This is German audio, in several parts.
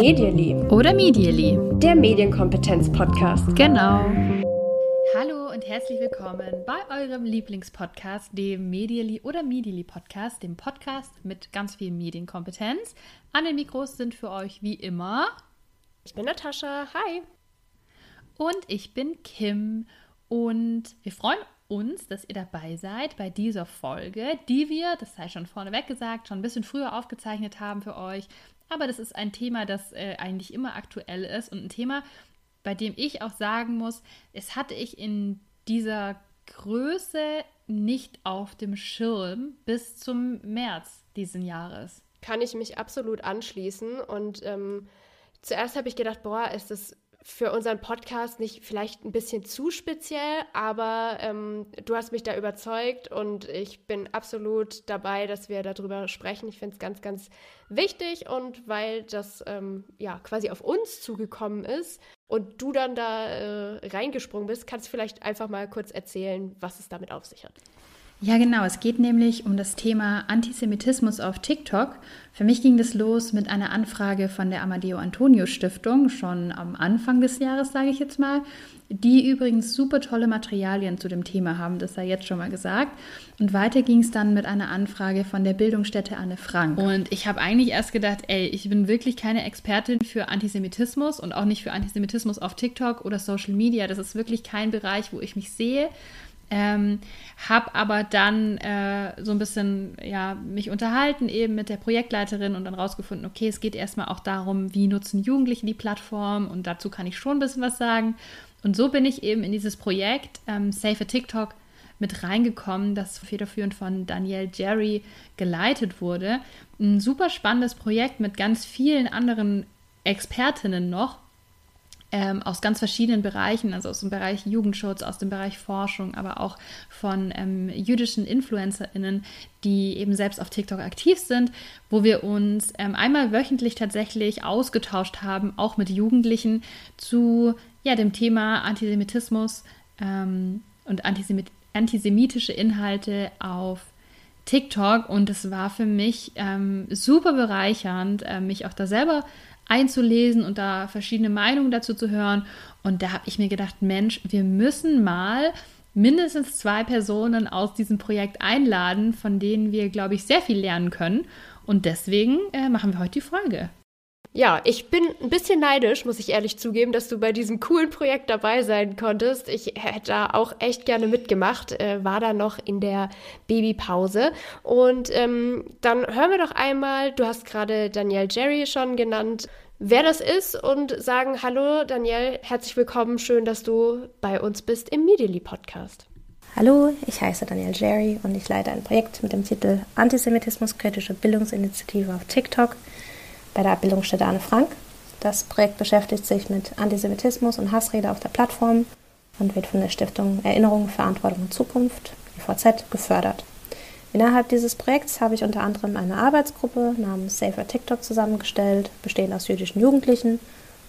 Medially. Oder Medially. Der Medienkompetenz-Podcast. Genau. Hallo und herzlich willkommen bei eurem Lieblingspodcast, dem Medially oder Medially Podcast, dem Podcast mit ganz viel Medienkompetenz. An den Mikros sind für euch wie immer. Ich bin Natascha. Hi. Und ich bin Kim. Und wir freuen uns, dass ihr dabei seid bei dieser Folge, die wir, das sei schon vorneweg gesagt, schon ein bisschen früher aufgezeichnet haben für euch. Aber das ist ein Thema, das äh, eigentlich immer aktuell ist und ein Thema, bei dem ich auch sagen muss, es hatte ich in dieser Größe nicht auf dem Schirm bis zum März diesen Jahres. Kann ich mich absolut anschließen. Und ähm, zuerst habe ich gedacht, boah, ist das für unseren Podcast nicht vielleicht ein bisschen zu speziell, aber ähm, du hast mich da überzeugt und ich bin absolut dabei, dass wir darüber sprechen. Ich finde es ganz, ganz wichtig und weil das ähm, ja quasi auf uns zugekommen ist und du dann da äh, reingesprungen bist, kannst du vielleicht einfach mal kurz erzählen, was es damit auf sich hat. Ja, genau. Es geht nämlich um das Thema Antisemitismus auf TikTok. Für mich ging das los mit einer Anfrage von der Amadeo Antonio Stiftung, schon am Anfang des Jahres, sage ich jetzt mal, die übrigens super tolle Materialien zu dem Thema haben, das sei jetzt schon mal gesagt. Und weiter ging es dann mit einer Anfrage von der Bildungsstätte Anne Frank. Und ich habe eigentlich erst gedacht, ey, ich bin wirklich keine Expertin für Antisemitismus und auch nicht für Antisemitismus auf TikTok oder Social Media. Das ist wirklich kein Bereich, wo ich mich sehe. Ähm, habe aber dann äh, so ein bisschen ja, mich unterhalten eben mit der Projektleiterin und dann rausgefunden, okay, es geht erstmal auch darum, wie nutzen Jugendliche die Plattform und dazu kann ich schon ein bisschen was sagen. Und so bin ich eben in dieses Projekt ähm, Safe TikTok mit reingekommen, das federführend von Danielle Jerry geleitet wurde. Ein super spannendes Projekt mit ganz vielen anderen Expertinnen noch ähm, aus ganz verschiedenen Bereichen, also aus dem Bereich Jugendschutz, aus dem Bereich Forschung, aber auch von ähm, jüdischen InfluencerInnen, die eben selbst auf TikTok aktiv sind, wo wir uns ähm, einmal wöchentlich tatsächlich ausgetauscht haben, auch mit Jugendlichen, zu ja, dem Thema Antisemitismus ähm, und Antisemit antisemitische Inhalte auf TikTok. Und es war für mich ähm, super bereichernd, äh, mich auch da selber einzulesen und da verschiedene Meinungen dazu zu hören. Und da habe ich mir gedacht, Mensch, wir müssen mal mindestens zwei Personen aus diesem Projekt einladen, von denen wir, glaube ich, sehr viel lernen können. Und deswegen äh, machen wir heute die Folge. Ja, ich bin ein bisschen neidisch, muss ich ehrlich zugeben, dass du bei diesem coolen Projekt dabei sein konntest. Ich hätte da auch echt gerne mitgemacht, äh, war da noch in der Babypause. Und ähm, dann hören wir doch einmal, du hast gerade Danielle Jerry schon genannt, wer das ist und sagen, hallo Danielle, herzlich willkommen, schön, dass du bei uns bist im Medially Podcast. Hallo, ich heiße Danielle Jerry und ich leite ein Projekt mit dem Titel Antisemitismus kritische Bildungsinitiative auf TikTok bei der Bildungsstätte Anne Frank. Das Projekt beschäftigt sich mit Antisemitismus und Hassrede auf der Plattform und wird von der Stiftung Erinnerung, Verantwortung und Zukunft, IVZ, gefördert. Innerhalb dieses Projekts habe ich unter anderem eine Arbeitsgruppe namens Safer TikTok zusammengestellt, bestehend aus jüdischen Jugendlichen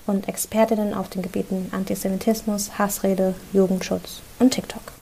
und Expertinnen auf den Gebieten Antisemitismus, Hassrede, Jugendschutz und TikTok.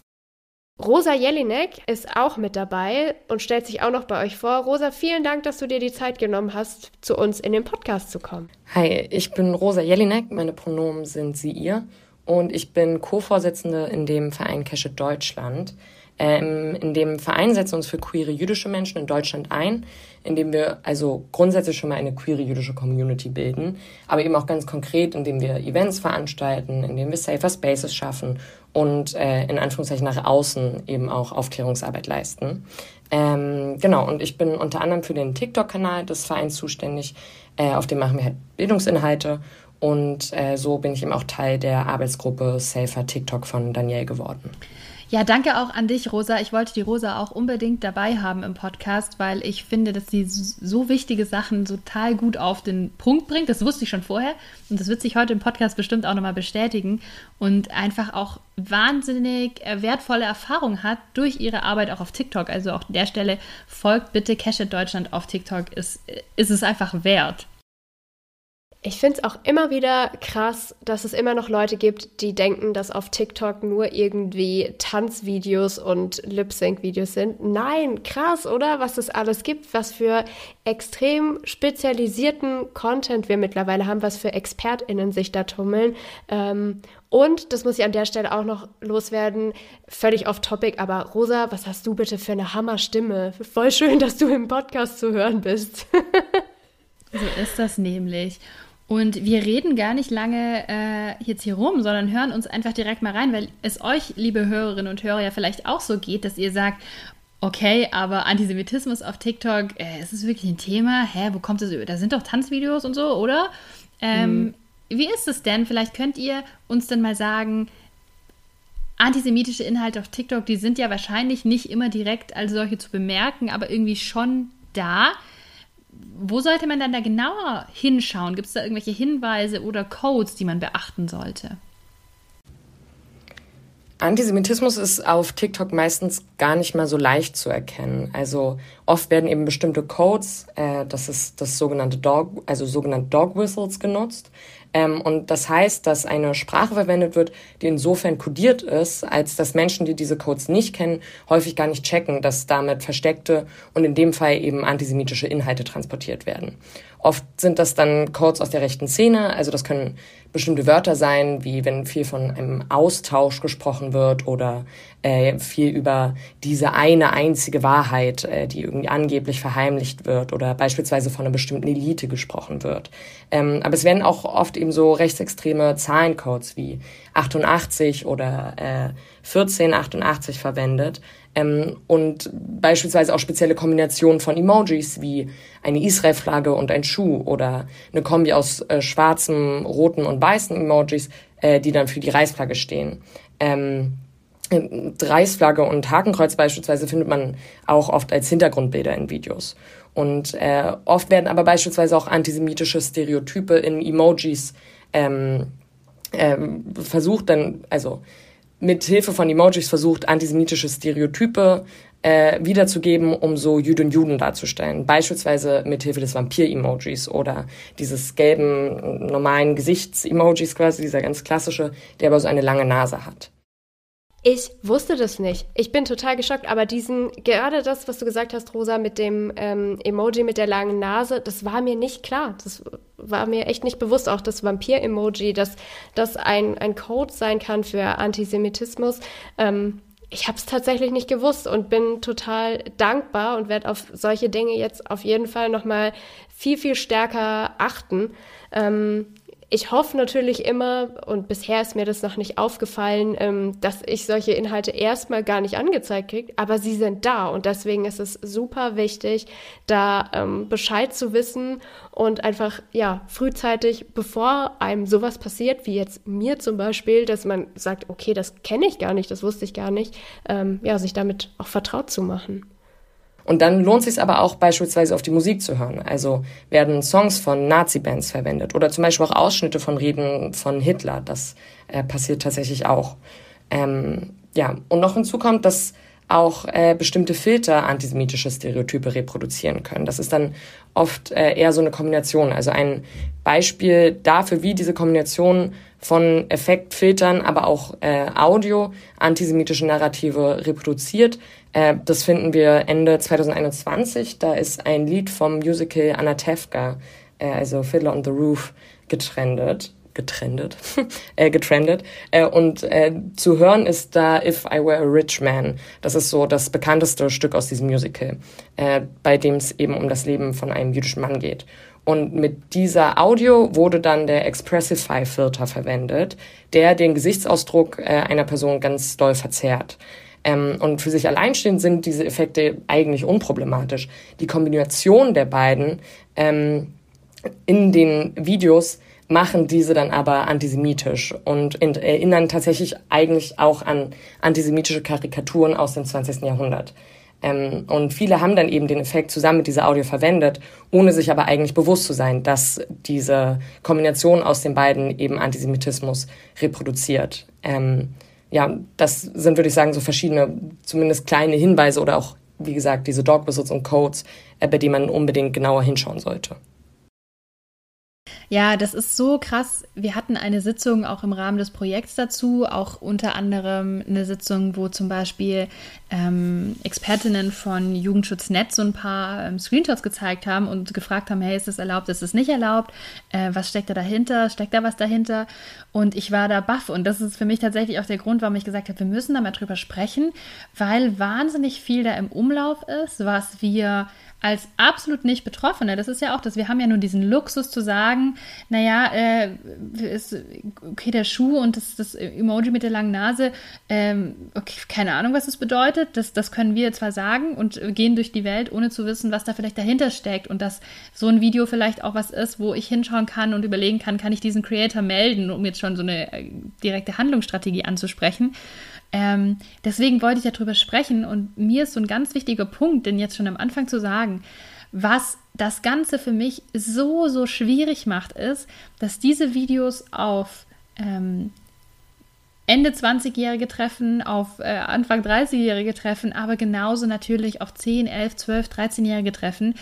Rosa Jelinek ist auch mit dabei und stellt sich auch noch bei euch vor. Rosa, vielen Dank, dass du dir die Zeit genommen hast, zu uns in den Podcast zu kommen. Hi, ich bin Rosa Jelinek, meine Pronomen sind sie, ihr und ich bin Co-Vorsitzende in dem Verein Keshe Deutschland. Ähm, in dem Verein setzen wir uns für queere jüdische Menschen in Deutschland ein, indem wir also grundsätzlich schon mal eine queere jüdische Community bilden, aber eben auch ganz konkret, indem wir Events veranstalten, indem wir Safer Spaces schaffen und äh, in Anführungszeichen nach außen eben auch Aufklärungsarbeit leisten. Ähm, genau, und ich bin unter anderem für den TikTok-Kanal des Vereins zuständig, äh, auf dem machen wir halt Bildungsinhalte und äh, so bin ich eben auch Teil der Arbeitsgruppe Safer TikTok von Danielle geworden. Ja, danke auch an dich, Rosa. Ich wollte die Rosa auch unbedingt dabei haben im Podcast, weil ich finde, dass sie so wichtige Sachen total gut auf den Punkt bringt. Das wusste ich schon vorher und das wird sich heute im Podcast bestimmt auch nochmal bestätigen und einfach auch wahnsinnig äh, wertvolle Erfahrung hat durch ihre Arbeit auch auf TikTok. Also auch an der Stelle folgt bitte Cash Deutschland auf TikTok. Ist, ist es einfach wert. Ich finde es auch immer wieder krass, dass es immer noch Leute gibt, die denken, dass auf TikTok nur irgendwie Tanzvideos und Lip-Sync-Videos sind. Nein, krass, oder? Was es alles gibt, was für extrem spezialisierten Content wir mittlerweile haben, was für ExpertInnen sich da tummeln. Ähm, und, das muss ich an der Stelle auch noch loswerden, völlig off-topic, aber Rosa, was hast du bitte für eine Hammerstimme? Voll schön, dass du im Podcast zu hören bist. so ist das nämlich. Und wir reden gar nicht lange äh, jetzt hier rum, sondern hören uns einfach direkt mal rein, weil es euch, liebe Hörerinnen und Hörer, ja vielleicht auch so geht, dass ihr sagt, okay, aber Antisemitismus auf TikTok, äh, ist es wirklich ein Thema? Hä, wo kommt es über? Da sind doch Tanzvideos und so, oder? Ähm, mhm. Wie ist es denn? Vielleicht könnt ihr uns dann mal sagen, antisemitische Inhalte auf TikTok, die sind ja wahrscheinlich nicht immer direkt als solche zu bemerken, aber irgendwie schon da wo sollte man dann da genauer hinschauen? Gibt es da irgendwelche Hinweise oder Codes, die man beachten sollte? Antisemitismus ist auf TikTok meistens gar nicht mal so leicht zu erkennen. Also oft werden eben bestimmte Codes, äh, das ist das sogenannte Dog, also sogenannte Dog Whistles genutzt. Ähm, und das heißt, dass eine Sprache verwendet wird, die insofern kodiert ist, als dass Menschen, die diese Codes nicht kennen, häufig gar nicht checken, dass damit versteckte und in dem Fall eben antisemitische Inhalte transportiert werden. Oft sind das dann Codes aus der rechten Szene, also das können bestimmte Wörter sein, wie wenn viel von einem Austausch gesprochen wird oder äh, viel über diese eine einzige Wahrheit, äh, die irgendwie angeblich verheimlicht wird oder beispielsweise von einer bestimmten Elite gesprochen wird. Ähm, aber es werden auch oft eben so rechtsextreme Zahlencodes wie 88 oder äh, 1488 verwendet ähm, und beispielsweise auch spezielle Kombinationen von Emojis wie eine Israel-Flagge und ein Schuh oder eine Kombi aus äh, schwarzen, roten und weißen Emojis, äh, die dann für die Reichsflagge stehen. Ähm, Reichsflagge und Hakenkreuz beispielsweise findet man auch oft als Hintergrundbilder in Videos. Und äh, oft werden aber beispielsweise auch antisemitische Stereotype in Emojis ähm, ähm, versucht dann, also mit Hilfe von Emojis versucht, antisemitische Stereotype äh, wiederzugeben, um so Jüdinnen und Juden darzustellen. Beispielsweise mit Hilfe des Vampir-Emojis oder dieses gelben normalen Gesichts-Emojis quasi, dieser ganz klassische, der aber so eine lange Nase hat. Ich wusste das nicht. Ich bin total geschockt, aber diesen, gerade das, was du gesagt hast, Rosa, mit dem ähm, Emoji mit der langen Nase, das war mir nicht klar. Das war mir echt nicht bewusst. Auch das Vampir-Emoji, dass das ein, ein Code sein kann für Antisemitismus. Ähm, ich habe es tatsächlich nicht gewusst und bin total dankbar und werde auf solche Dinge jetzt auf jeden Fall nochmal viel, viel stärker achten. Ähm, ich hoffe natürlich immer, und bisher ist mir das noch nicht aufgefallen, ähm, dass ich solche Inhalte erstmal gar nicht angezeigt kriege, aber sie sind da und deswegen ist es super wichtig, da ähm, Bescheid zu wissen und einfach, ja, frühzeitig, bevor einem sowas passiert, wie jetzt mir zum Beispiel, dass man sagt, okay, das kenne ich gar nicht, das wusste ich gar nicht, ähm, ja, sich damit auch vertraut zu machen. Und dann lohnt es sich aber auch beispielsweise auf die Musik zu hören. Also werden Songs von Nazi-Bands verwendet oder zum Beispiel auch Ausschnitte von Reden von Hitler. Das äh, passiert tatsächlich auch. Ähm, ja, und noch hinzu kommt, dass auch äh, bestimmte Filter antisemitische Stereotype reproduzieren können. Das ist dann oft äh, eher so eine Kombination. Also ein Beispiel dafür, wie diese Kombination von Effektfiltern, aber auch äh, Audio antisemitische Narrative reproduziert, das finden wir Ende 2021. Da ist ein Lied vom Musical Anatevka, äh, also Fiddler on the Roof, getrendet getrendet, äh, getrendet. Äh, und äh, zu hören ist da If I Were a Rich Man. Das ist so das bekannteste Stück aus diesem Musical, äh, bei dem es eben um das Leben von einem jüdischen Mann geht. Und mit dieser Audio wurde dann der Expressify-Filter verwendet, der den Gesichtsausdruck äh, einer Person ganz doll verzerrt. Ähm, und für sich alleinstehend sind diese Effekte eigentlich unproblematisch. Die Kombination der beiden ähm, in den Videos machen diese dann aber antisemitisch und erinnern tatsächlich eigentlich auch an antisemitische Karikaturen aus dem 20. Jahrhundert. Ähm, und viele haben dann eben den Effekt zusammen mit dieser Audio verwendet, ohne sich aber eigentlich bewusst zu sein, dass diese Kombination aus den beiden eben Antisemitismus reproduziert. Ähm, ja, das sind, würde ich sagen, so verschiedene, zumindest kleine Hinweise oder auch, wie gesagt, diese Dog Whistles und Codes, äh, bei denen man unbedingt genauer hinschauen sollte. Ja, das ist so krass. Wir hatten eine Sitzung auch im Rahmen des Projekts dazu, auch unter anderem eine Sitzung, wo zum Beispiel ähm, Expertinnen von Jugendschutznet so ein paar ähm, Screenshots gezeigt haben und gefragt haben, hey, ist das erlaubt, ist das nicht erlaubt? Äh, was steckt da dahinter? Steckt da was dahinter? Und ich war da baff und das ist für mich tatsächlich auch der Grund, warum ich gesagt habe, wir müssen da mal drüber sprechen, weil wahnsinnig viel da im Umlauf ist, was wir als absolut nicht Betroffene, das ist ja auch das, wir haben ja nur diesen Luxus zu sagen, naja, äh, ist, okay, der Schuh und das, das Emoji mit der langen Nase, ähm, okay, keine Ahnung, was das bedeutet, das, das können wir zwar sagen und gehen durch die Welt, ohne zu wissen, was da vielleicht dahinter steckt und dass so ein Video vielleicht auch was ist, wo ich hinschauen kann und überlegen kann, kann ich diesen Creator melden, um jetzt schon so eine äh, direkte Handlungsstrategie anzusprechen. Ähm, deswegen wollte ich darüber sprechen und mir ist so ein ganz wichtiger Punkt, den jetzt schon am Anfang zu sagen, was das Ganze für mich so, so schwierig macht, ist, dass diese Videos auf ähm, Ende 20-Jährige treffen, auf äh, Anfang 30-Jährige treffen, aber genauso natürlich auf 10, 11, 12, 13-Jährige treffen,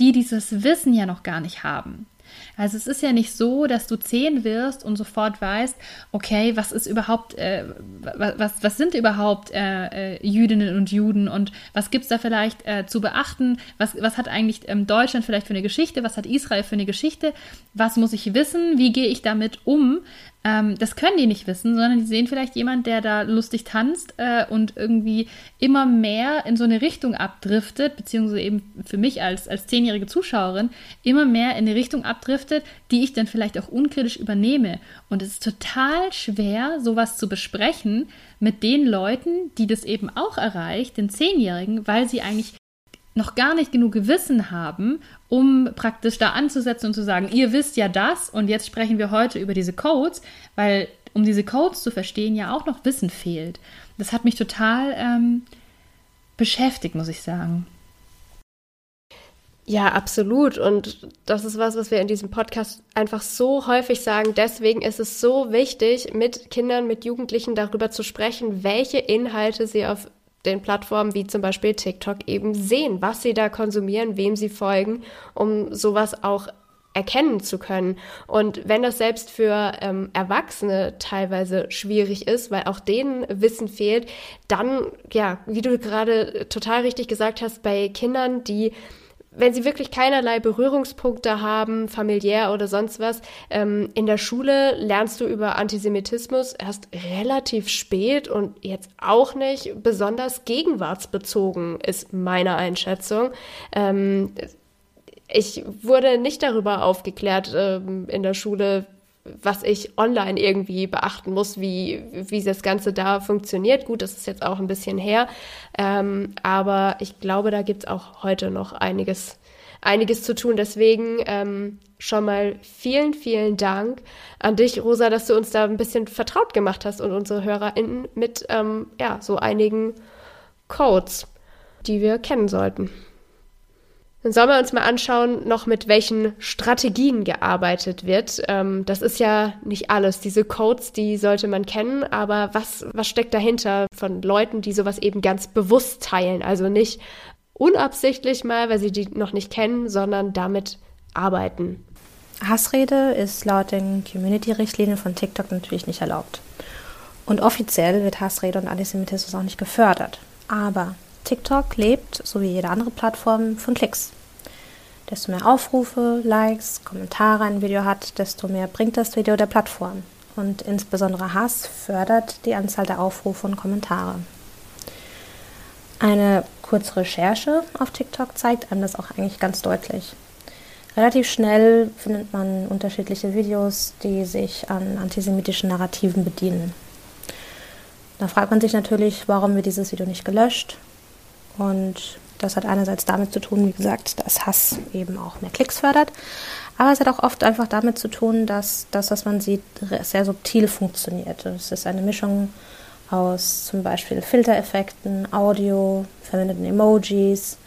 die dieses Wissen ja noch gar nicht haben. Also es ist ja nicht so, dass du zehn wirst und sofort weißt, okay, was ist überhaupt, äh, was, was sind überhaupt äh, äh, Jüdinnen und Juden und was gibt es da vielleicht äh, zu beachten? Was, was hat eigentlich ähm, Deutschland vielleicht für eine Geschichte? Was hat Israel für eine Geschichte? Was muss ich wissen? Wie gehe ich damit um? Ähm, das können die nicht wissen, sondern die sehen vielleicht jemand, der da lustig tanzt äh, und irgendwie immer mehr in so eine Richtung abdriftet, beziehungsweise eben für mich als, als zehnjährige Zuschauerin immer mehr in eine Richtung abdriftet, die ich dann vielleicht auch unkritisch übernehme. Und es ist total schwer, sowas zu besprechen mit den Leuten, die das eben auch erreicht, den Zehnjährigen, weil sie eigentlich noch gar nicht genug Gewissen haben, um praktisch da anzusetzen und zu sagen, ihr wisst ja das und jetzt sprechen wir heute über diese Codes, weil um diese Codes zu verstehen ja auch noch Wissen fehlt. Das hat mich total ähm, beschäftigt, muss ich sagen. Ja, absolut. Und das ist was, was wir in diesem Podcast einfach so häufig sagen. Deswegen ist es so wichtig, mit Kindern, mit Jugendlichen darüber zu sprechen, welche Inhalte sie auf den Plattformen wie zum Beispiel TikTok eben sehen, was sie da konsumieren, wem sie folgen, um sowas auch erkennen zu können. Und wenn das selbst für ähm, Erwachsene teilweise schwierig ist, weil auch denen Wissen fehlt, dann, ja, wie du gerade total richtig gesagt hast, bei Kindern, die wenn sie wirklich keinerlei Berührungspunkte haben, familiär oder sonst was, ähm, in der Schule lernst du über Antisemitismus erst relativ spät und jetzt auch nicht besonders gegenwartsbezogen, ist meine Einschätzung. Ähm, ich wurde nicht darüber aufgeklärt ähm, in der Schule, was ich online irgendwie beachten muss, wie, wie das Ganze da funktioniert. Gut, das ist jetzt auch ein bisschen her, ähm, aber ich glaube, da gibt es auch heute noch einiges, einiges zu tun. Deswegen ähm, schon mal vielen, vielen Dank an dich, Rosa, dass du uns da ein bisschen vertraut gemacht hast und unsere HörerInnen mit ähm, ja, so einigen Codes, die wir kennen sollten. Dann sollen wir uns mal anschauen, noch mit welchen Strategien gearbeitet wird. Ähm, das ist ja nicht alles. Diese Codes, die sollte man kennen, aber was, was steckt dahinter von Leuten, die sowas eben ganz bewusst teilen? Also nicht unabsichtlich mal, weil sie die noch nicht kennen, sondern damit arbeiten. Hassrede ist laut den Community-Richtlinien von TikTok natürlich nicht erlaubt. Und offiziell wird Hassrede und Antisemitismus auch nicht gefördert. Aber TikTok lebt, so wie jede andere Plattform, von Klicks. Desto mehr Aufrufe, Likes, Kommentare ein Video hat, desto mehr bringt das Video der Plattform. Und insbesondere Hass fördert die Anzahl der Aufrufe und Kommentare. Eine kurze Recherche auf TikTok zeigt einem das auch eigentlich ganz deutlich. Relativ schnell findet man unterschiedliche Videos, die sich an antisemitischen Narrativen bedienen. Da fragt man sich natürlich, warum wird dieses Video nicht gelöscht? Und das hat einerseits damit zu tun, wie gesagt, dass Hass eben auch mehr Klicks fördert. Aber es hat auch oft einfach damit zu tun, dass das, was man sieht, sehr subtil funktioniert. Es ist eine Mischung aus zum Beispiel Filtereffekten, Audio, verwendeten Emojis.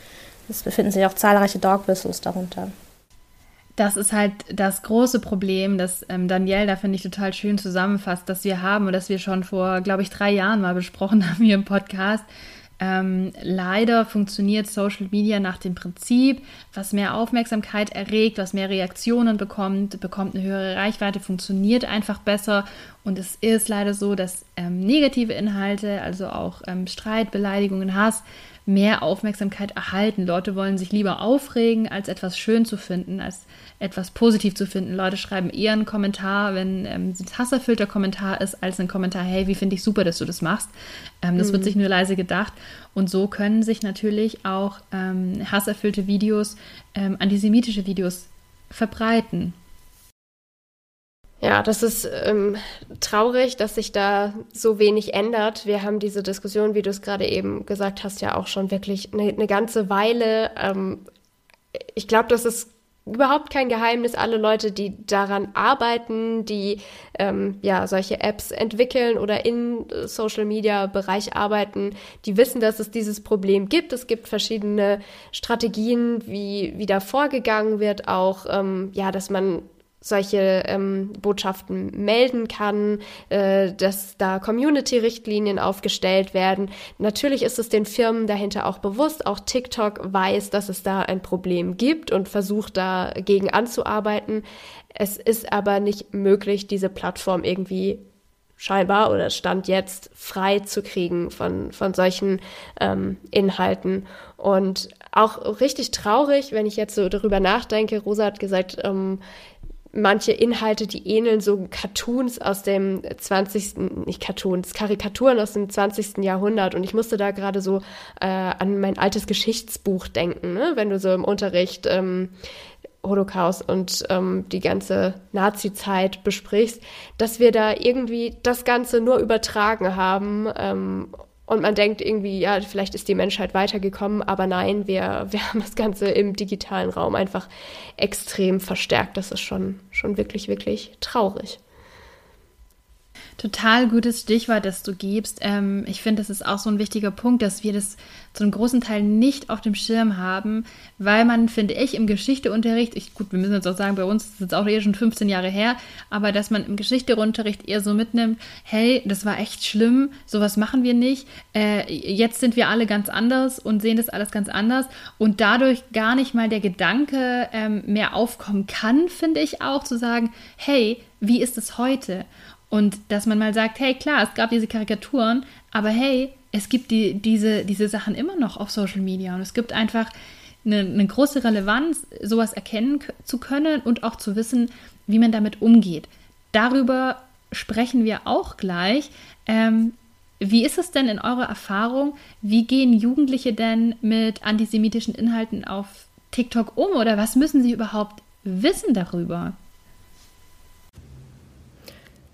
Es befinden sich auch zahlreiche Dog Whistles darunter. Das ist halt das große Problem, das ähm, Danielle da finde ich total schön zusammenfasst, dass wir haben und das wir schon vor, glaube ich, drei Jahren mal besprochen haben hier im Podcast Ähm, leider funktioniert Social Media nach dem Prinzip, was mehr Aufmerksamkeit erregt, was mehr Reaktionen bekommt, bekommt eine höhere Reichweite, funktioniert einfach besser. Und es ist leider so, dass ähm, negative Inhalte, also auch ähm, Streit, Beleidigungen, Hass, mehr Aufmerksamkeit erhalten. Leute wollen sich lieber aufregen, als etwas schön zu finden, als etwas positiv zu finden. Leute schreiben eher einen Kommentar, wenn ähm, ein Hasserfilter-Kommentar ist, als ein Kommentar, hey, wie finde ich super, dass du das machst. Ähm, das mhm. wird sich nur leise gedacht. Und so können sich natürlich auch ähm, hasserfüllte Videos, ähm, antisemitische Videos verbreiten. Ja, das ist ähm, traurig, dass sich da so wenig ändert. Wir haben diese Diskussion, wie du es gerade eben gesagt hast, ja auch schon wirklich eine, eine ganze Weile. Ähm, ich glaube, das ist überhaupt kein Geheimnis. Alle Leute, die daran arbeiten, die ähm, ja solche Apps entwickeln oder in Social Media Bereich arbeiten, die wissen, dass es dieses Problem gibt. Es gibt verschiedene Strategien, wie, wie da vorgegangen wird, auch ähm, ja, dass man solche ähm, Botschaften melden kann, äh, dass da Community-Richtlinien aufgestellt werden. Natürlich ist es den Firmen dahinter auch bewusst. Auch TikTok weiß, dass es da ein Problem gibt und versucht dagegen anzuarbeiten. Es ist aber nicht möglich, diese Plattform irgendwie scheinbar oder Stand jetzt frei zu kriegen von, von solchen ähm, Inhalten. Und auch richtig traurig, wenn ich jetzt so darüber nachdenke, Rosa hat gesagt, ähm, manche Inhalte, die ähneln so Cartoons aus dem 20., nicht Cartoons, Karikaturen aus dem 20. Jahrhundert. Und ich musste da gerade so äh, an mein altes Geschichtsbuch denken, ne? wenn du so im Unterricht ähm, Holocaust und ähm, die ganze Nazi-Zeit besprichst, dass wir da irgendwie das Ganze nur übertragen haben ähm, und man denkt irgendwie, ja, vielleicht ist die Menschheit weitergekommen, aber nein, wir, wir haben das Ganze im digitalen Raum einfach extrem verstärkt. Das ist schon, schon wirklich, wirklich traurig. Total gutes Stichwort, das du gibst. Ähm, ich finde, das ist auch so ein wichtiger Punkt, dass wir das zu einem großen Teil nicht auf dem Schirm haben, weil man, finde ich, im Geschichteunterricht, ich, gut, wir müssen jetzt auch sagen, bei uns ist es auch eher schon 15 Jahre her, aber dass man im Geschichteunterricht eher so mitnimmt, hey, das war echt schlimm, sowas machen wir nicht, äh, jetzt sind wir alle ganz anders und sehen das alles ganz anders und dadurch gar nicht mal der Gedanke ähm, mehr aufkommen kann, finde ich auch, zu sagen, hey, wie ist es heute? Und dass man mal sagt, hey, klar, es gab diese Karikaturen, aber hey, es gibt die, diese, diese Sachen immer noch auf Social Media und es gibt einfach eine, eine große Relevanz, sowas erkennen zu können und auch zu wissen, wie man damit umgeht. Darüber sprechen wir auch gleich. Ähm, wie ist es denn in eurer Erfahrung? Wie gehen Jugendliche denn mit antisemitischen Inhalten auf TikTok um oder was müssen sie überhaupt wissen darüber?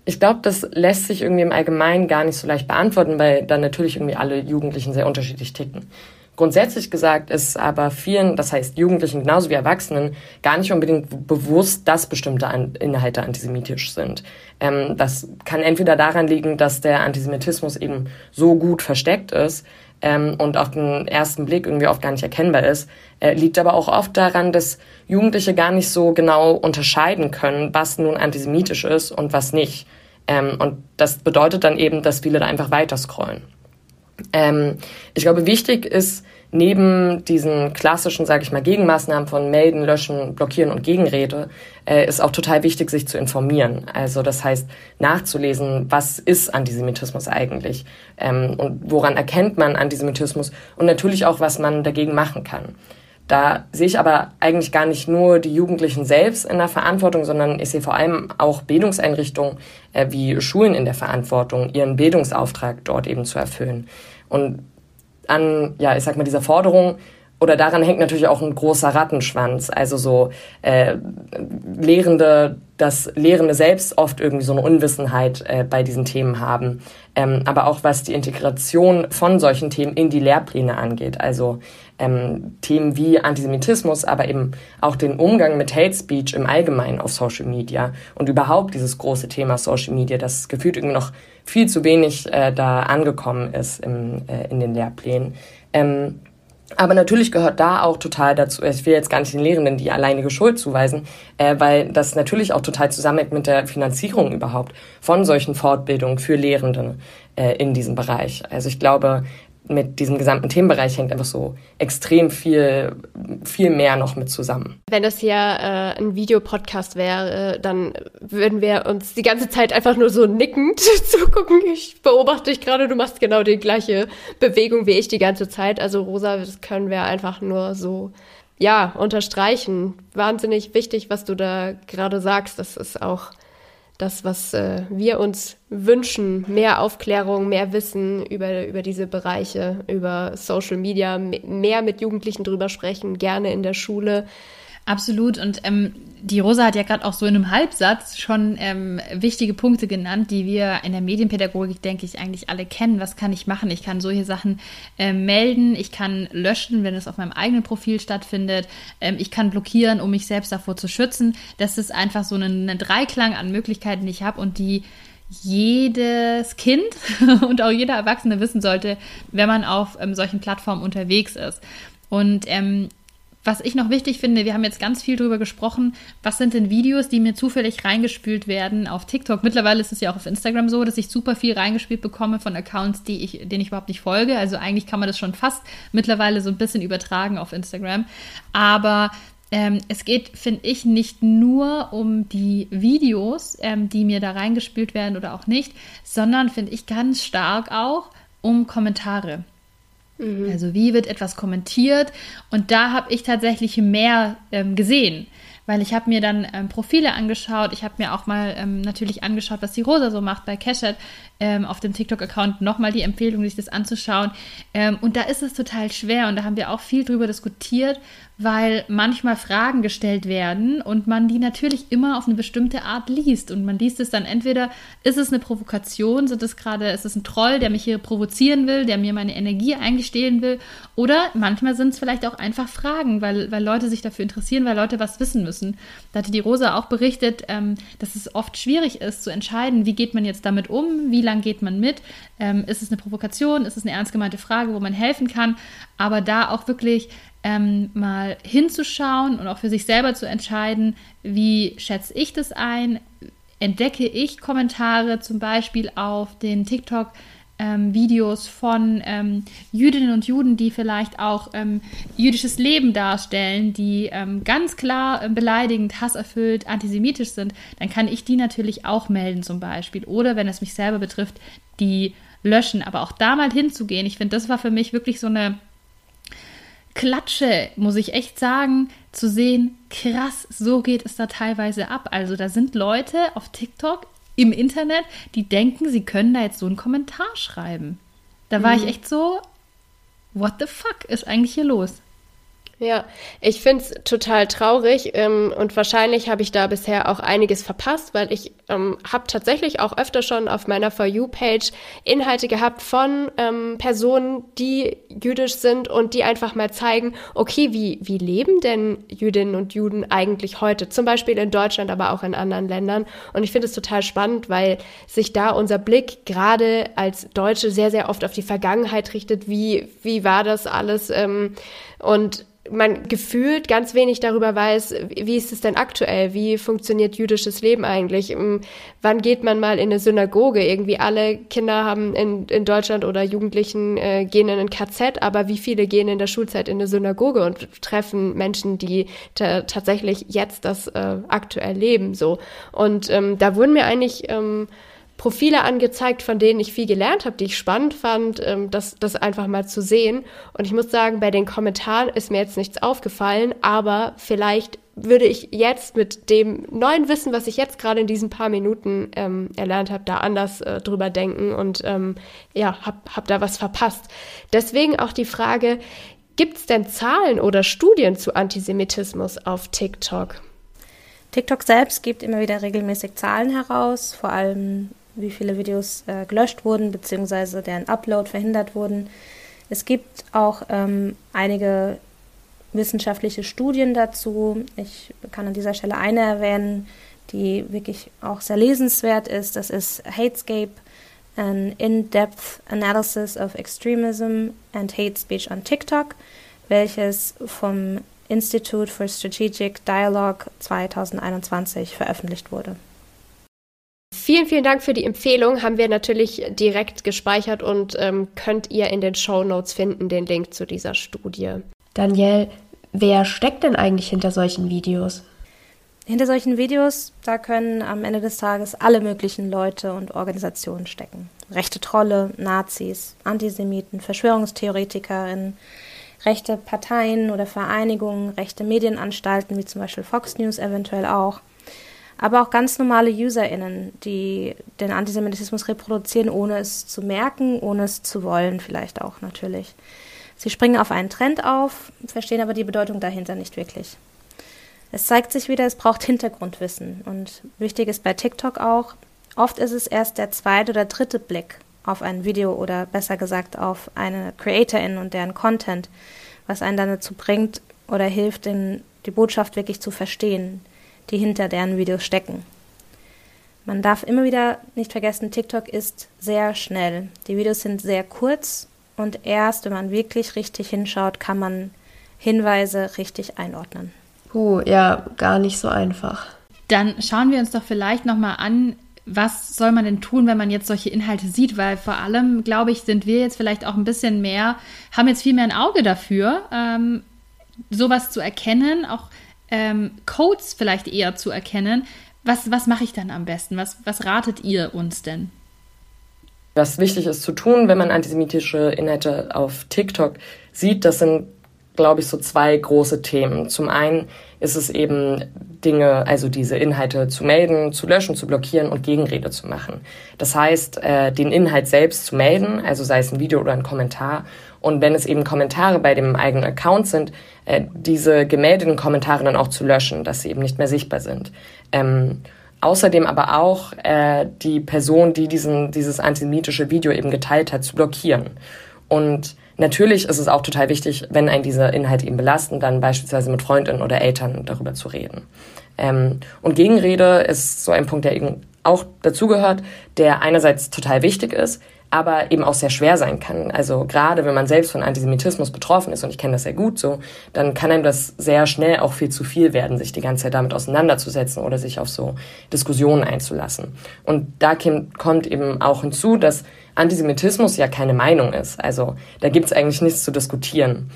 Ich glaube, das lässt sich irgendwie im Allgemeinen gar nicht so leicht beantworten, weil dann natürlich irgendwie alle Jugendlichen sehr unterschiedlich ticken. Grundsätzlich gesagt ist aber vielen, das heißt Jugendlichen genauso wie Erwachsenen, gar nicht unbedingt bewusst, dass bestimmte Inhalte antisemitisch sind. Ähm, das kann entweder daran liegen, dass der Antisemitismus eben so gut versteckt ist, ähm, und auf den ersten Blick irgendwie oft gar nicht erkennbar ist, äh, liegt aber auch oft daran, dass Jugendliche gar nicht so genau unterscheiden können, was nun antisemitisch ist und was nicht. Ähm, und das bedeutet dann eben, dass viele da einfach weiter scrollen. Ähm, ich glaube, wichtig ist, neben diesen klassischen, sage ich mal, Gegenmaßnahmen von melden, löschen, blockieren und Gegenrede, äh, ist auch total wichtig, sich zu informieren. Also das heißt, nachzulesen, was ist Antisemitismus eigentlich ähm, und woran erkennt man Antisemitismus und natürlich auch, was man dagegen machen kann. Da sehe ich aber eigentlich gar nicht nur die Jugendlichen selbst in der Verantwortung, sondern ich sehe vor allem auch Bildungseinrichtungen äh, wie Schulen in der Verantwortung, ihren Bildungsauftrag dort eben zu erfüllen. Und an, ja, ich sag mal, dieser Forderung oder daran hängt natürlich auch ein großer Rattenschwanz. Also so äh, Lehrende, dass Lehrende selbst oft irgendwie so eine Unwissenheit äh, bei diesen Themen haben. Ähm, aber auch was die Integration von solchen Themen in die Lehrpläne angeht. Also ähm, Themen wie Antisemitismus, aber eben auch den Umgang mit Hate Speech im Allgemeinen auf Social Media und überhaupt dieses große Thema Social Media, das gefühlt irgendwie noch viel zu wenig äh, da angekommen ist im, äh, in den Lehrplänen. Ähm, aber natürlich gehört da auch total dazu, ich will jetzt gar nicht den Lehrenden die alleinige Schuld zuweisen, äh, weil das natürlich auch total zusammenhängt mit der Finanzierung überhaupt von solchen Fortbildungen für Lehrende äh, in diesem Bereich. Also ich glaube, mit diesem gesamten Themenbereich hängt einfach so extrem viel, viel mehr noch mit zusammen. Wenn das hier äh, ein Videopodcast wäre, dann würden wir uns die ganze Zeit einfach nur so nickend zugucken. Ich beobachte dich gerade, du machst genau die gleiche Bewegung wie ich die ganze Zeit. Also Rosa, das können wir einfach nur so ja, unterstreichen. Wahnsinnig wichtig, was du da gerade sagst. Das ist auch das, was äh, wir uns wünschen, mehr Aufklärung, mehr Wissen über, über diese Bereiche, über Social Media, mehr mit Jugendlichen drüber sprechen, gerne in der Schule. Absolut. Und ähm, die Rosa hat ja gerade auch so in einem Halbsatz schon ähm, wichtige Punkte genannt, die wir in der Medienpädagogik, denke ich, eigentlich alle kennen. Was kann ich machen? Ich kann solche Sachen äh, melden, ich kann löschen, wenn es auf meinem eigenen Profil stattfindet, ähm, ich kann blockieren, um mich selbst davor zu schützen. Das ist einfach so ein, Dreiklang an Möglichkeiten, die ich habe und die jedes Kind und auch jeder Erwachsene wissen sollte, wenn man auf ähm, solchen Plattformen unterwegs ist. Und ähm, was ich noch wichtig finde, wir haben jetzt ganz viel darüber gesprochen, was sind denn Videos, die mir zufällig reingespült werden auf TikTok. Mittlerweile ist es ja auch auf Instagram so, dass ich super viel reingespielt bekomme von Accounts, die ich, denen ich überhaupt nicht folge. Also eigentlich kann man das schon fast mittlerweile so ein bisschen übertragen auf Instagram. Aber ähm, es geht, finde ich, nicht nur um die Videos, ähm, die mir da reingespült werden oder auch nicht, sondern finde ich ganz stark auch um Kommentare. Mhm. Also wie wird etwas kommentiert? Und da habe ich tatsächlich mehr ähm, gesehen weil ich habe mir dann ähm, Profile angeschaut. Ich habe mir auch mal ähm, natürlich angeschaut, was die Rosa so macht bei Cashet ähm, auf dem TikTok-Account. Nochmal die Empfehlung, sich das anzuschauen. Ähm, und da ist es total schwer und da haben wir auch viel drüber diskutiert, weil manchmal Fragen gestellt werden und man die natürlich immer auf eine bestimmte Art liest. Und man liest es dann entweder, ist es eine Provokation, sind es gerade, ist es ein Troll, der mich hier provozieren will, der mir meine Energie eingestehlen will, oder manchmal sind es vielleicht auch einfach Fragen, weil, weil Leute sich dafür interessieren, weil Leute was wissen müssen. Da hatte die Rosa auch berichtet, ähm, dass es oft schwierig ist zu entscheiden, wie geht man jetzt damit um, wie lang geht man mit, ähm, ist es eine Provokation, ist es eine ernst gemeinte Frage, wo man helfen kann, aber da auch wirklich ähm, mal hinzuschauen und auch für sich selber zu entscheiden, wie schätze ich das ein, entdecke ich Kommentare zum Beispiel auf den TikTok. Ähm, Videos von ähm, Jüdinnen und Juden, die vielleicht auch ähm, jüdisches Leben darstellen, die ähm, ganz klar äh, beleidigend, hasserfüllt, antisemitisch sind, dann kann ich die natürlich auch melden zum Beispiel. Oder wenn es mich selber betrifft, die löschen. Aber auch da mal hinzugehen, ich finde, das war für mich wirklich so eine Klatsche, muss ich echt sagen, zu sehen, krass, so geht es da teilweise ab. Also da sind Leute auf TikTok im Internet, die denken, sie können da jetzt so einen Kommentar schreiben. Da war mhm. ich echt so, what the fuck ist eigentlich hier los? Ja, ich finde es total traurig ähm, und wahrscheinlich habe ich da bisher auch einiges verpasst, weil ich ähm, habe tatsächlich auch öfter schon auf meiner For You-Page Inhalte gehabt von ähm, Personen, die jüdisch sind und die einfach mal zeigen, okay, wie, wie leben denn Jüdinnen und Juden eigentlich heute? Zum Beispiel in Deutschland, aber auch in anderen Ländern. Und ich finde es total spannend, weil sich da unser Blick gerade als Deutsche sehr, sehr oft auf die Vergangenheit richtet. Wie, wie war das alles? Ähm, und man gefühlt ganz wenig darüber weiß, wie ist es denn aktuell? Wie funktioniert jüdisches Leben eigentlich? Ähm, wann geht man mal in eine Synagoge? Irgendwie alle Kinder haben in, in Deutschland oder Jugendlichen äh, gehen in ein KZ, aber wie viele gehen in der Schulzeit in eine Synagoge und treffen Menschen, die tatsächlich jetzt das äh, aktuell leben? So. Und ähm, da wurden mir eigentlich ähm, Profile angezeigt, von denen ich viel gelernt habe, die ich spannend fand, ähm, das, das einfach mal zu sehen. Und ich muss sagen, bei den Kommentaren ist mir jetzt nichts aufgefallen, aber vielleicht würde ich jetzt mit dem neuen Wissen, was ich jetzt gerade in diesen paar Minuten ähm, erlernt habe, da anders äh, drüber denken und ähm, ja, hab, hab da was verpasst. Deswegen auch die Frage, gibt es denn Zahlen oder Studien zu Antisemitismus auf TikTok? TikTok selbst gibt immer wieder regelmäßig Zahlen heraus, vor allem wie viele Videos äh, gelöscht wurden, beziehungsweise deren Upload verhindert wurden. Es gibt auch ähm, einige wissenschaftliche Studien dazu. Ich kann an dieser Stelle eine erwähnen, die wirklich auch sehr lesenswert ist. Das ist Hatescape, an In-Depth Analysis of Extremism and Hate Speech on TikTok, welches vom Institute for Strategic Dialogue 2021 veröffentlicht wurde. Vielen, vielen Dank für die Empfehlung. Haben wir natürlich direkt gespeichert und ähm, könnt ihr in den Show Notes finden, den Link zu dieser Studie. Danielle, wer steckt denn eigentlich hinter solchen Videos? Hinter solchen Videos, da können am Ende des Tages alle möglichen Leute und Organisationen stecken. Rechte Trolle, Nazis, Antisemiten, Verschwörungstheoretikerinnen, rechte Parteien oder Vereinigungen, rechte Medienanstalten wie zum Beispiel Fox News eventuell auch. Aber auch ganz normale UserInnen, die den Antisemitismus reproduzieren, ohne es zu merken, ohne es zu wollen, vielleicht auch natürlich. Sie springen auf einen Trend auf, verstehen aber die Bedeutung dahinter nicht wirklich. Es zeigt sich wieder, es braucht Hintergrundwissen. Und wichtig ist bei TikTok auch, oft ist es erst der zweite oder dritte Blick auf ein Video oder besser gesagt auf eine Creatorin und deren Content, was einen dann dazu bringt oder hilft, den, die Botschaft wirklich zu verstehen, die hinter deren Videos stecken. Man darf immer wieder nicht vergessen, TikTok ist sehr schnell. Die Videos sind sehr kurz und erst, wenn man wirklich richtig hinschaut, kann man Hinweise richtig einordnen. Puh, ja, gar nicht so einfach. Dann schauen wir uns doch vielleicht nochmal an, was soll man denn tun, wenn man jetzt solche Inhalte sieht? Weil vor allem, glaube ich, sind wir jetzt vielleicht auch ein bisschen mehr, haben jetzt viel mehr ein Auge dafür, ähm, sowas zu erkennen, auch ähm, Codes vielleicht eher zu erkennen. Was, was mache ich dann am besten? Was, was ratet ihr uns denn? Was wichtig ist zu tun, wenn man antisemitische Inhalte auf TikTok sieht, das sind glaube ich, so zwei große Themen. Zum einen ist es eben Dinge, also diese Inhalte zu melden, zu löschen, zu blockieren und Gegenrede zu machen. Das heißt, äh, den Inhalt selbst zu melden, also sei es ein Video oder ein Kommentar. Und wenn es eben Kommentare bei dem eigenen Account sind, äh, diese gemeldeten Kommentare dann auch zu löschen, dass sie eben nicht mehr sichtbar sind. Ähm, außerdem aber auch äh, die Person, die diesen, dieses antisemitische Video eben geteilt hat, zu blockieren. Und Natürlich ist es auch total wichtig, wenn ein diese Inhalte eben belasten, dann beispielsweise mit Freundinnen oder Eltern darüber zu reden. Ähm, und Gegenrede ist so ein Punkt, der eben auch dazugehört, der einerseits total wichtig ist, aber eben auch sehr schwer sein kann. Also gerade wenn man selbst von Antisemitismus betroffen ist, und ich kenne das sehr gut so, dann kann einem das sehr schnell auch viel zu viel werden, sich die ganze Zeit damit auseinanderzusetzen oder sich auf so Diskussionen einzulassen. Und da kommt eben auch hinzu, dass Antisemitismus ja keine Meinung ist. Also da gibt es eigentlich nichts zu diskutieren.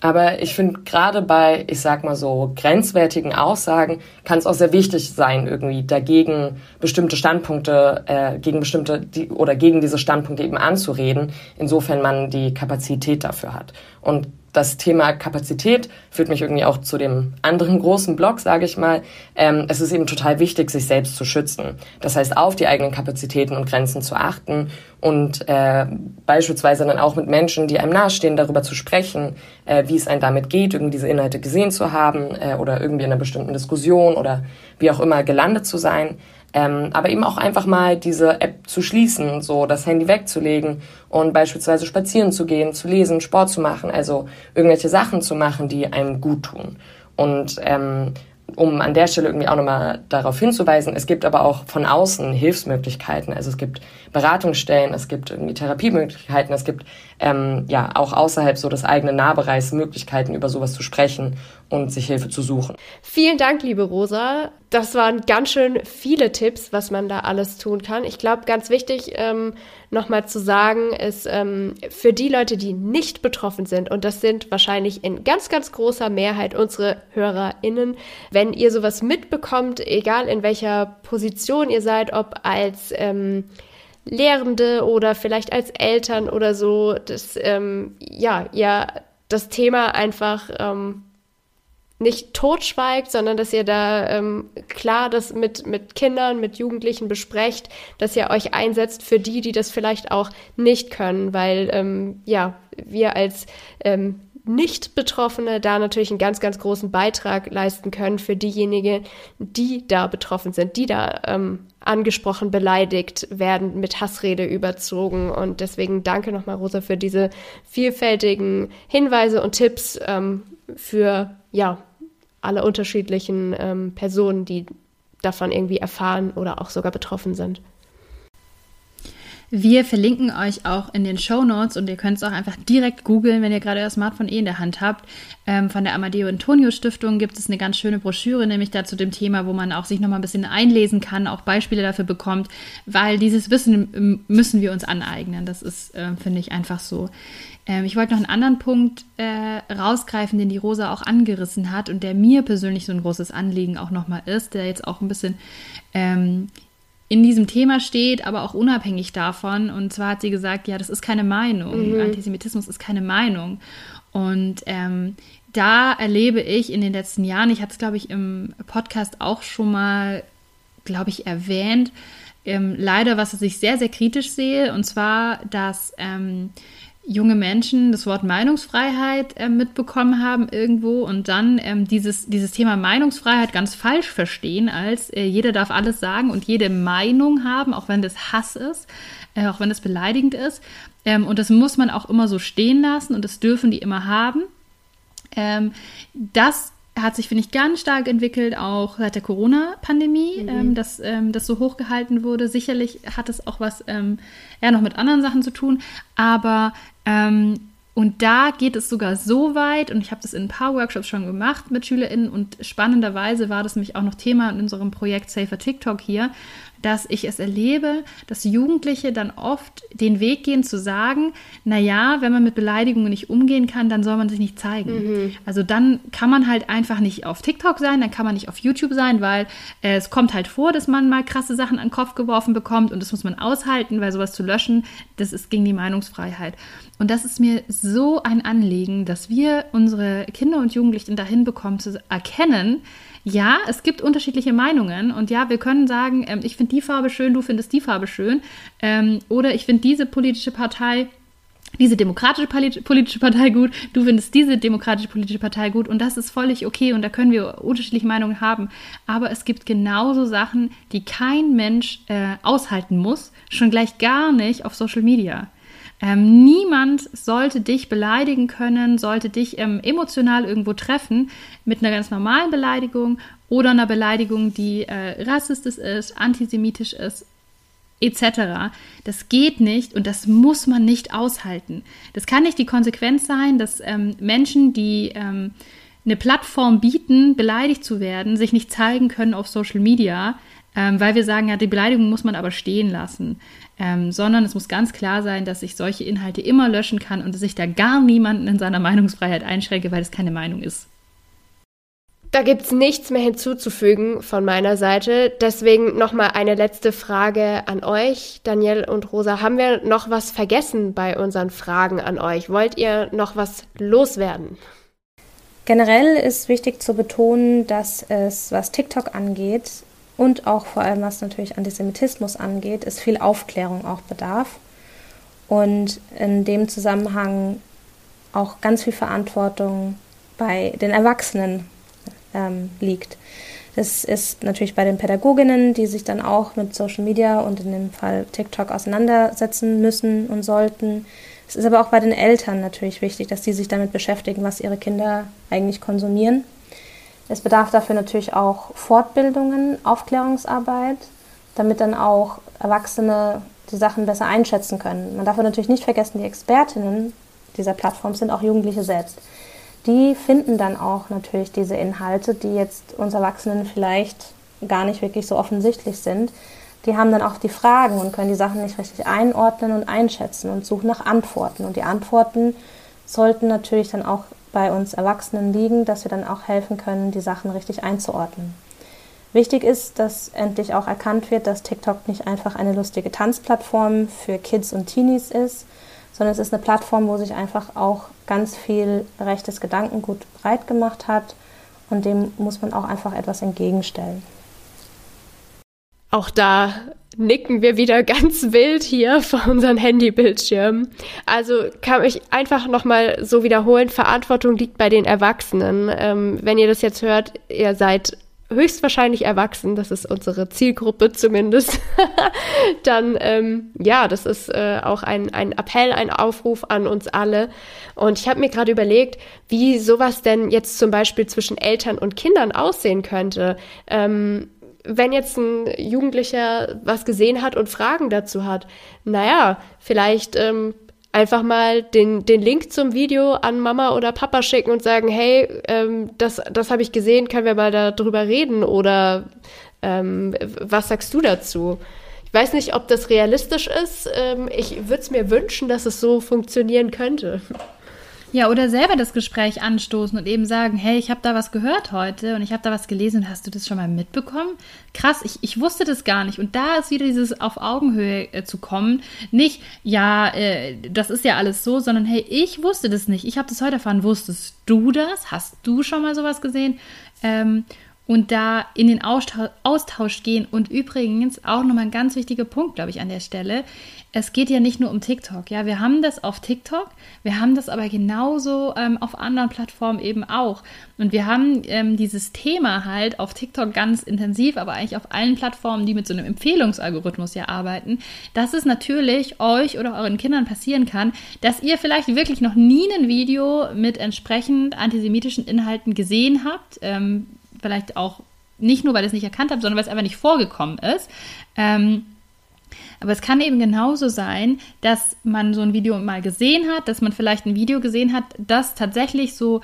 Aber ich finde, gerade bei, ich sag mal so, grenzwertigen Aussagen kann es auch sehr wichtig sein, irgendwie dagegen bestimmte Standpunkte, äh, gegen bestimmte die, oder gegen diese Standpunkte eben anzureden, insofern man die Kapazität dafür hat. Und das Thema Kapazität führt mich irgendwie auch zu dem anderen großen Block, sage ich mal. Ähm, es ist eben total wichtig, sich selbst zu schützen. Das heißt, auf die eigenen Kapazitäten und Grenzen zu achten und äh, beispielsweise dann auch mit Menschen, die einem nahestehen, darüber zu sprechen, äh, wie es einem damit geht, irgendwie diese Inhalte gesehen zu haben äh, oder irgendwie in einer bestimmten Diskussion oder wie auch immer gelandet zu sein. Ähm, aber eben auch einfach mal diese App zu schließen, so das Handy wegzulegen und beispielsweise spazieren zu gehen, zu lesen, Sport zu machen, also irgendwelche Sachen zu machen, die einem gut tun. Und ähm, um an der Stelle irgendwie auch nochmal darauf hinzuweisen, es gibt aber auch von außen Hilfsmöglichkeiten. Also es gibt Beratungsstellen, es gibt irgendwie Therapiemöglichkeiten, es gibt ähm, ja auch außerhalb so des eigenen Nahbereichs Möglichkeiten, über sowas zu sprechen und sich Hilfe zu suchen. Vielen Dank, liebe Rosa. Das waren ganz schön viele Tipps, was man da alles tun kann. Ich glaube, ganz wichtig ähm, nochmal zu sagen, ist ähm, für die Leute, die nicht betroffen sind, und das sind wahrscheinlich in ganz, ganz großer Mehrheit unsere HörerInnen, wenn ihr sowas mitbekommt, egal in welcher Position ihr seid, ob als ähm, Lehrende oder vielleicht als Eltern oder so, dass ähm, ja, ja das Thema einfach ähm, nicht totschweigt, sondern dass ihr da ähm, klar das mit, mit Kindern, mit Jugendlichen besprecht, dass ihr euch einsetzt für die, die das vielleicht auch nicht können, weil ähm, ja, wir als ähm, nicht-Betroffene da natürlich einen ganz, ganz großen Beitrag leisten können für diejenigen, die da betroffen sind, die da ähm, angesprochen, beleidigt werden, mit Hassrede überzogen. Und deswegen danke nochmal, Rosa, für diese vielfältigen Hinweise und Tipps ähm, für ja, alle unterschiedlichen ähm, Personen, die davon irgendwie erfahren oder auch sogar betroffen sind. Wir verlinken euch auch in den Show Notes und ihr könnt es auch einfach direkt googeln, wenn ihr gerade euer Smartphone eh in der Hand habt. Ähm, von der Amadeo Antonio Stiftung gibt es eine ganz schöne Broschüre, nämlich da zu dem Thema, wo man auch sich nochmal ein bisschen einlesen kann, auch Beispiele dafür bekommt, weil dieses Wissen müssen wir uns aneignen. Das ist, äh, finde ich, einfach so. Ähm, ich wollte noch einen anderen Punkt äh, rausgreifen, den die Rosa auch angerissen hat und der mir persönlich so ein großes Anliegen auch nochmal ist, der jetzt auch ein bisschen ähm, in diesem Thema steht, aber auch unabhängig davon. Und zwar hat sie gesagt, ja, das ist keine Meinung. Mhm. Antisemitismus ist keine Meinung. Und ähm, da erlebe ich in den letzten Jahren, ich hatte es, glaube ich, im Podcast auch schon mal, glaube ich, erwähnt, ähm, leider, was ich sehr, sehr kritisch sehe, und zwar, dass ähm, junge Menschen das Wort Meinungsfreiheit äh, mitbekommen haben irgendwo und dann ähm, dieses, dieses Thema Meinungsfreiheit ganz falsch verstehen, als äh, jeder darf alles sagen und jede Meinung haben, auch wenn das Hass ist, äh, auch wenn das beleidigend ist. Ähm, und das muss man auch immer so stehen lassen und das dürfen die immer haben. Ähm, das hat sich, finde ich, ganz stark entwickelt, auch seit der Corona-Pandemie, mhm. ähm, dass ähm, das so hochgehalten wurde. Sicherlich hat es auch was ähm, ja noch mit anderen Sachen zu tun, aber ähm, und da geht es sogar so weit, und ich habe das in ein paar Workshops schon gemacht mit SchülerInnen, und spannenderweise war das nämlich auch noch Thema in unserem Projekt Safer TikTok hier, dass ich es erlebe, dass Jugendliche dann oft den Weg gehen zu sagen, naja, wenn man mit Beleidigungen nicht umgehen kann, dann soll man sich nicht zeigen. Mhm. Also dann kann man halt einfach nicht auf TikTok sein, dann kann man nicht auf YouTube sein, weil äh, es kommt halt vor, dass man mal krasse Sachen an den Kopf geworfen bekommt und das muss man aushalten, weil sowas zu löschen, das ist gegen die Meinungsfreiheit. Und das ist mir so ein Anliegen, dass wir unsere Kinder und Jugendlichen dahin bekommen zu erkennen, ja, es gibt unterschiedliche Meinungen und ja, wir können sagen, ähm, ich finde die Farbe schön, du findest die Farbe schön ähm, oder ich finde diese politische Partei diese demokratische politische Partei gut, du findest diese demokratische politische Partei gut und das ist völlig okay und da können wir unterschiedliche Meinungen haben. Aber es gibt genauso Sachen, die kein Mensch äh, aushalten muss, schon gleich gar nicht auf Social Media. Ähm, niemand sollte dich beleidigen können, sollte dich ähm, emotional irgendwo treffen mit einer ganz normalen Beleidigung oder einer Beleidigung, die äh, rassistisch ist, antisemitisch ist, etc. Das geht nicht und das muss man nicht aushalten. Das kann nicht die Konsequenz sein, dass ähm, Menschen, die ähm, eine Plattform bieten, beleidigt zu werden, sich nicht zeigen können auf Social Media, ähm, weil wir sagen, ja, die Beleidigung muss man aber stehen lassen ähm, sondern es muss ganz klar sein, dass ich solche Inhalte immer löschen kann und dass ich da gar niemanden in seiner Meinungsfreiheit einschränke, weil es keine Meinung ist. Da gibt es nichts mehr hinzuzufügen von meiner Seite. Deswegen nochmal eine letzte Frage an euch, Daniel und Rosa. Haben wir noch was vergessen bei unseren Fragen an euch? Wollt ihr noch was loswerden? Generell ist wichtig zu betonen, dass es, was TikTok angeht, und auch vor allem was natürlich Antisemitismus angeht, es viel Aufklärung auch bedarf und in dem Zusammenhang auch ganz viel Verantwortung bei den Erwachsenen ähm, liegt. Das ist natürlich bei den Pädagoginnen, die sich dann auch mit Social Media und in dem Fall TikTok auseinandersetzen müssen und sollten. Es ist aber auch bei den Eltern natürlich wichtig, dass die sich damit beschäftigen, was ihre Kinder eigentlich konsumieren es bedarf dafür natürlich auch Fortbildungen, Aufklärungsarbeit, damit dann auch Erwachsene die Sachen besser einschätzen können. Man darf natürlich nicht vergessen, die Expertinnen dieser Plattform sind auch Jugendliche selbst. Die finden dann auch natürlich diese Inhalte, die jetzt uns Erwachsenen vielleicht gar nicht wirklich so offensichtlich sind. Die haben dann auch die Fragen und können die Sachen nicht richtig einordnen und einschätzen und suchen nach Antworten. Und die Antworten sollten natürlich dann auch bei uns Erwachsenen liegen, dass wir dann auch helfen können, die Sachen richtig einzuordnen. Wichtig ist, dass endlich auch erkannt wird, dass TikTok nicht einfach eine lustige Tanzplattform für Kids und Teenies ist, sondern es ist eine Plattform, wo sich einfach auch ganz viel rechtes Gedankengut breit gemacht hat und dem muss man auch einfach etwas entgegenstellen. Auch da nicken wir wieder ganz wild hier vor unseren Handybildschirmen. Also kann ich einfach nochmal so wiederholen, Verantwortung liegt bei den Erwachsenen. Ähm, wenn ihr das jetzt hört, ihr seid höchstwahrscheinlich erwachsen, das ist unsere Zielgruppe zumindest, dann ähm, ja, das ist äh, auch ein, ein Appell, ein Aufruf an uns alle. Und ich habe mir gerade überlegt, wie sowas denn jetzt zum Beispiel zwischen Eltern und Kindern aussehen könnte. Ähm, wenn jetzt ein Jugendlicher was gesehen hat und Fragen dazu hat, naja, vielleicht ähm, einfach mal den, den Link zum Video an Mama oder Papa schicken und sagen, hey, ähm, das, das habe ich gesehen, können wir mal darüber reden oder ähm, was sagst du dazu? Ich weiß nicht, ob das realistisch ist. Ähm, ich würde es mir wünschen, dass es so funktionieren könnte. Ja, oder selber das Gespräch anstoßen und eben sagen, hey, ich habe da was gehört heute und ich habe da was gelesen und hast du das schon mal mitbekommen? Krass, ich, ich wusste das gar nicht. Und da ist wieder dieses auf Augenhöhe äh, zu kommen. Nicht, ja, äh, das ist ja alles so, sondern hey, ich wusste das nicht. Ich habe das heute erfahren. Wusstest du das? Hast du schon mal sowas gesehen? Ähm, und da in den Austausch gehen. Und übrigens auch nochmal ein ganz wichtiger Punkt, glaube ich, an der Stelle. Es geht ja nicht nur um TikTok. Ja, wir haben das auf TikTok, wir haben das aber genauso ähm, auf anderen Plattformen eben auch. Und wir haben ähm, dieses Thema halt auf TikTok ganz intensiv, aber eigentlich auf allen Plattformen, die mit so einem Empfehlungsalgorithmus ja arbeiten, dass es natürlich euch oder euren Kindern passieren kann, dass ihr vielleicht wirklich noch nie ein Video mit entsprechend antisemitischen Inhalten gesehen habt. Ähm, vielleicht auch nicht nur, weil ihr es nicht erkannt habt, sondern weil es einfach nicht vorgekommen ist. Ähm, aber es kann eben genauso sein, dass man so ein Video mal gesehen hat, dass man vielleicht ein Video gesehen hat, das tatsächlich so,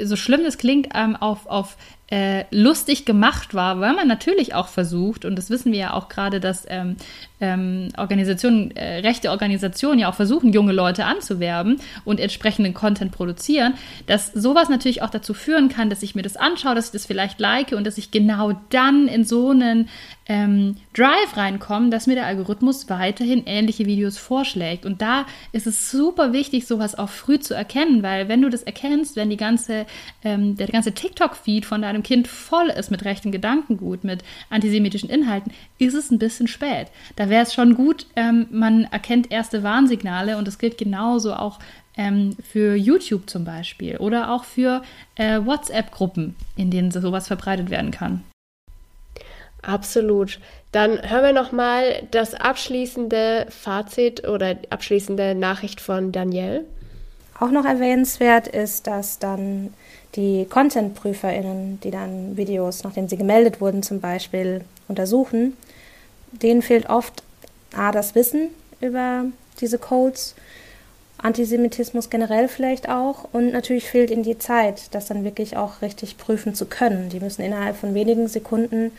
so schlimm es klingt, ähm, auf, auf äh, lustig gemacht war, weil man natürlich auch versucht, und das wissen wir ja auch gerade, dass ähm, ähm, Organisationen, äh, rechte Organisationen ja auch versuchen, junge Leute anzuwerben und entsprechenden Content produzieren, dass sowas natürlich auch dazu führen kann, dass ich mir das anschaue, dass ich das vielleicht like und dass ich genau dann in so einen ähm, Drive reinkomme, dass mir der Algorithmus weiterhin ähnliche Videos vorschlägt. Und da ist es super wichtig, sowas auch früh zu erkennen, weil wenn du das erkennst, wenn die ganze, ähm, der ganze TikTok-Feed von deinem Kind voll ist mit rechten Gedankengut, mit antisemitischen Inhalten, ist es ein bisschen spät. Da wäre es schon gut, ähm, man erkennt erste Warnsignale und das gilt genauso auch ähm, für YouTube zum Beispiel oder auch für äh, WhatsApp-Gruppen, in denen sowas verbreitet werden kann. Absolut. Dann hören wir nochmal das abschließende Fazit oder abschließende Nachricht von Danielle. Auch noch erwähnenswert ist, dass dann die Content-PrüferInnen, die dann Videos, nachdem sie gemeldet wurden, zum Beispiel untersuchen, denen fehlt oft A, das Wissen über diese Codes, Antisemitismus generell vielleicht auch und natürlich fehlt ihnen die Zeit, das dann wirklich auch richtig prüfen zu können. Die müssen innerhalb von wenigen Sekunden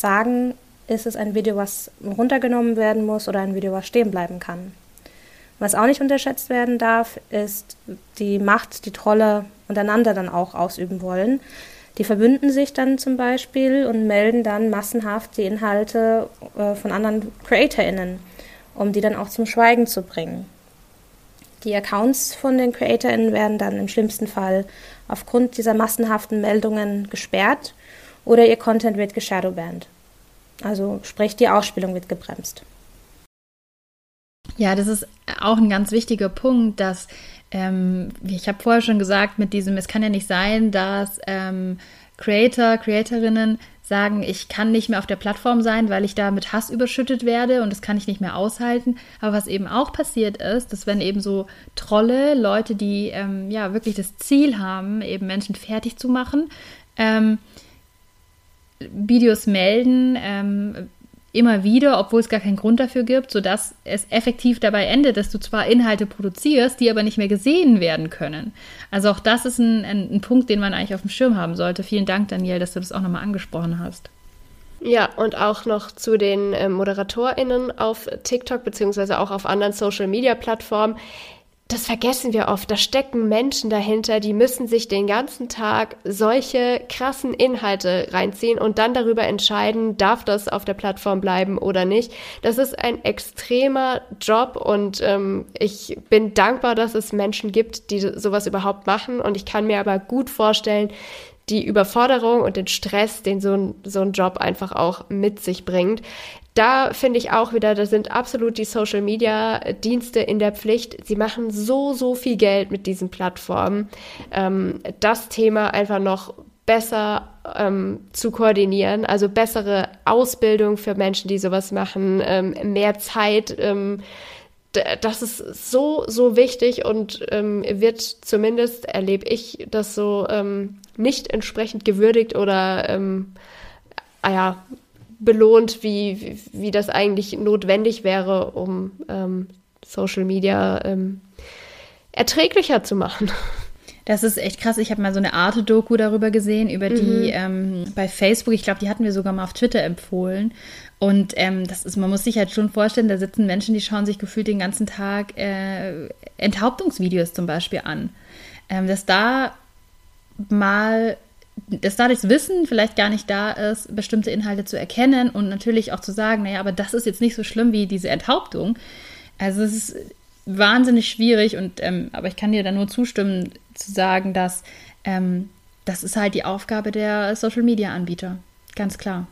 sagen, ist es ein Video, was runtergenommen werden muss oder ein Video, was stehen bleiben kann. Was auch nicht unterschätzt werden darf, ist die Macht, die Trolle untereinander dann auch ausüben wollen. Die verbünden sich dann zum Beispiel und melden dann massenhaft die Inhalte äh, von anderen CreatorInnen, um die dann auch zum Schweigen zu bringen. Die Accounts von den CreatorInnen werden dann im schlimmsten Fall aufgrund dieser massenhaften Meldungen gesperrt oder ihr Content wird geshadowbanned. Also sprich, die Ausspielung wird gebremst. Ja, das ist auch ein ganz wichtiger Punkt, dass ähm, ich habe vorher schon gesagt, mit diesem, es kann ja nicht sein, dass ähm, Creator, Creatorinnen sagen, ich kann nicht mehr auf der Plattform sein, weil ich da mit Hass überschüttet werde und das kann ich nicht mehr aushalten. Aber was eben auch passiert ist, dass wenn eben so Trolle, Leute, die ähm, ja wirklich das Ziel haben, eben Menschen fertig zu machen, ähm, Videos melden, ähm, immer wieder, obwohl es gar keinen Grund dafür gibt, sodass es effektiv dabei endet, dass du zwar Inhalte produzierst, die aber nicht mehr gesehen werden können. Also auch das ist ein, ein, ein Punkt, den man eigentlich auf dem Schirm haben sollte. Vielen Dank, Daniel, dass du das auch nochmal angesprochen hast. Ja, und auch noch zu den äh, ModeratorInnen auf TikTok beziehungsweise auch auf anderen Social-Media-Plattformen das vergessen wir oft. Da stecken Menschen dahinter, die müssen sich den ganzen Tag solche krassen Inhalte reinziehen und dann darüber entscheiden, darf das auf der Plattform bleiben oder nicht. Das ist ein extremer Job und ähm, ich bin dankbar, dass es Menschen gibt, die sowas überhaupt machen. Und ich kann mir aber gut vorstellen, die Überforderung und den Stress, den so ein, so ein Job einfach auch mit sich bringt da finde ich auch wieder, da sind absolut die Social Media Dienste in der Pflicht. Sie machen so, so viel Geld mit diesen Plattformen. Ähm, das Thema einfach noch besser ähm, zu koordinieren, also bessere Ausbildung für Menschen, die sowas machen, ähm, mehr Zeit. Ähm, das ist so, so wichtig und ähm, wird zumindest, erlebe ich das so, ähm, nicht entsprechend gewürdigt oder, ah ja, belohnt, wie, wie, wie, das eigentlich notwendig wäre, um ähm, Social Media ähm, erträglicher zu machen. Das ist echt krass. Ich habe mal so eine Art-Doku darüber gesehen, über die mhm. ähm, bei Facebook, ich glaube, die hatten wir sogar mal auf Twitter empfohlen. Und ähm, das ist, man muss sich halt schon vorstellen, da sitzen Menschen, die schauen sich gefühlt den ganzen Tag äh, Enthauptungsvideos zum Beispiel an. Ähm, dass da mal, dass da das Wissen vielleicht gar nicht da ist, bestimmte Inhalte zu erkennen und natürlich auch zu sagen, naja, aber das ist jetzt nicht so schlimm wie diese Enthauptung. Also es ist wahnsinnig schwierig und ähm, aber ich kann dir da nur zustimmen, zu sagen, dass ähm, das ist halt die Aufgabe der Social Media Anbieter. Ganz klar.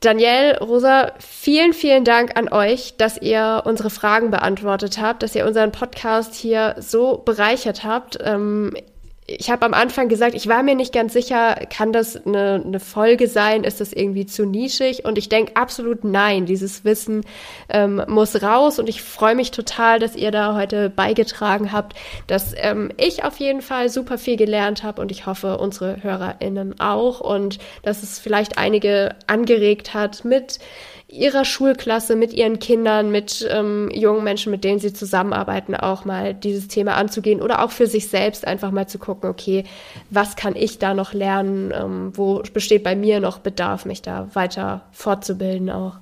Danielle, Rosa, vielen, vielen Dank an euch, dass ihr unsere Fragen beantwortet habt, dass ihr unseren Podcast hier so bereichert habt. Ähm, ich habe am Anfang gesagt, ich war mir nicht ganz sicher, kann das eine, eine Folge sein? Ist das irgendwie zu nischig? Und ich denke absolut nein. Dieses Wissen ähm, muss raus und ich freue mich total, dass ihr da heute beigetragen habt, dass ähm, ich auf jeden Fall super viel gelernt habe und ich hoffe, unsere HörerInnen auch und dass es vielleicht einige angeregt hat mit ihrer Schulklasse, mit ihren Kindern, mit ähm, jungen Menschen, mit denen sie zusammenarbeiten, auch mal dieses Thema anzugehen oder auch für sich selbst einfach mal zu gucken, okay, was kann ich da noch lernen, ähm, wo besteht bei mir noch Bedarf, mich da weiter fortzubilden auch.